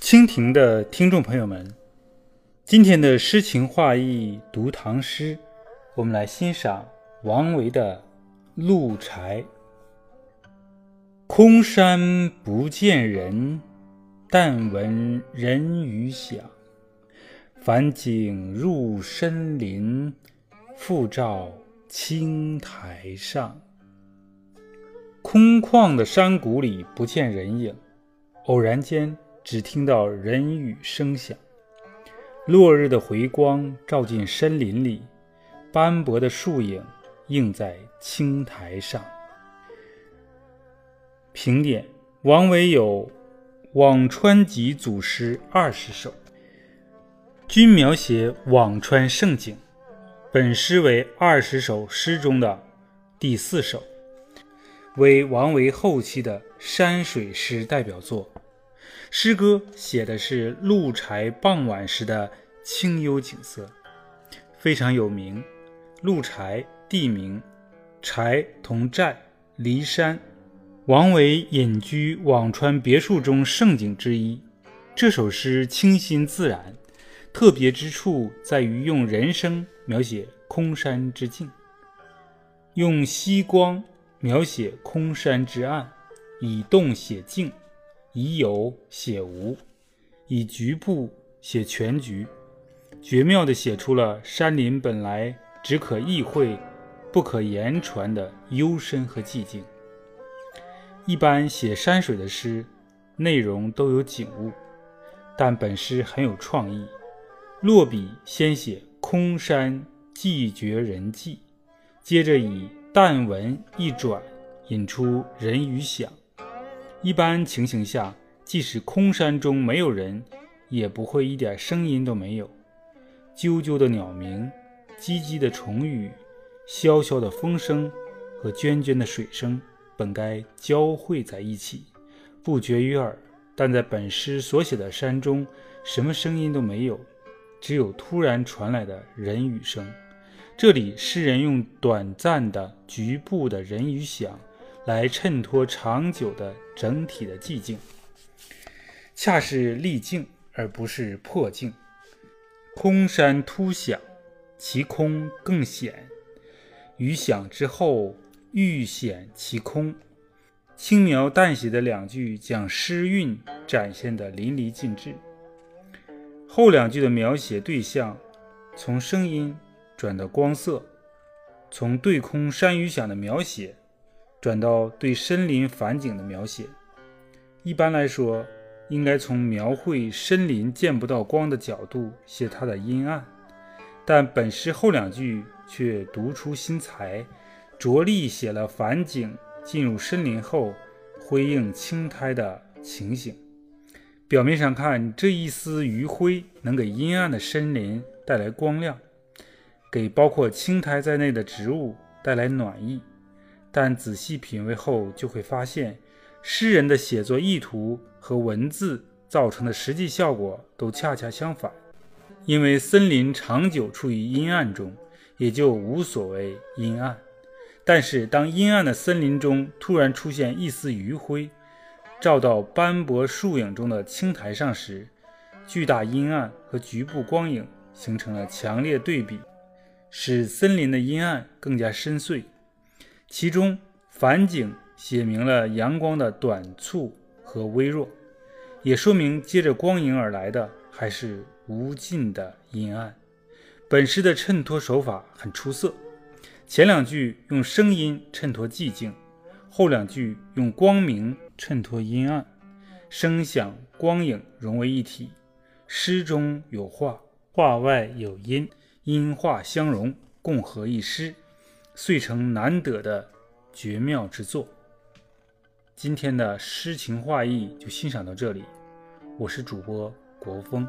蜻蜓的听众朋友们，今天的诗情画意读唐诗，我们来欣赏王维的《鹿柴》。空山不见人，但闻人语响。返景入深林，复照青苔上。空旷的山谷里不见人影，偶然间。只听到人语声响，落日的回光照进森林里，斑驳的树影映在青苔上。评点：王维有《辋川集》组诗二十首，均描写辋川胜景。本诗为二十首诗中的第四首，为王维后期的山水诗代表作。诗歌写的是鹿柴傍晚时的清幽景色，非常有名。鹿柴地名，柴同寨、骊山。王维隐居辋川别墅中胜景之一。这首诗清新自然，特别之处在于用人声描写空山之境，用夕光描写空山之暗，以动写静。以有写无，以局部写全局，绝妙地写出了山林本来只可意会、不可言传的幽深和寂静。一般写山水的诗，内容都有景物，但本诗很有创意，落笔先写空山寂绝人迹，接着以淡文一转，引出人语响。一般情形下，即使空山中没有人，也不会一点声音都没有。啾啾的鸟鸣，唧唧的虫语，萧萧的风声和涓涓的水声，本该交汇在一起，不绝于耳。但在本诗所写的山中，什么声音都没有，只有突然传来的人语声。这里诗人用短暂的、局部的人语响。来衬托长久的整体的寂静，恰是立静而不是破静。空山突响，其空更显；余响之后，愈显其空。轻描淡写的两句，将诗韵展现得淋漓尽致。后两句的描写对象，从声音转到光色，从对空山雨响的描写。转到对森林繁景的描写，一般来说，应该从描绘森林见不到光的角度写它的阴暗，但本诗后两句却独出心裁，着力写了繁景进入森林后辉映青苔的情形。表面上看，这一丝余晖能给阴暗的森林带来光亮，给包括青苔在内的植物带来暖意。但仔细品味后，就会发现，诗人的写作意图和文字造成的实际效果都恰恰相反。因为森林长久处于阴暗中，也就无所谓阴暗。但是，当阴暗的森林中突然出现一丝余晖，照到斑驳树影中的青苔上时，巨大阴暗和局部光影形成了强烈对比，使森林的阴暗更加深邃。其中反景写明了阳光的短促和微弱，也说明接着光影而来的还是无尽的阴暗。本诗的衬托手法很出色，前两句用声音衬托寂静，后两句用光明衬托阴暗，声响光影融为一体，诗中有画，画外有音，音画相融，共合一诗。遂成难得的绝妙之作。今天的诗情画意就欣赏到这里，我是主播国风。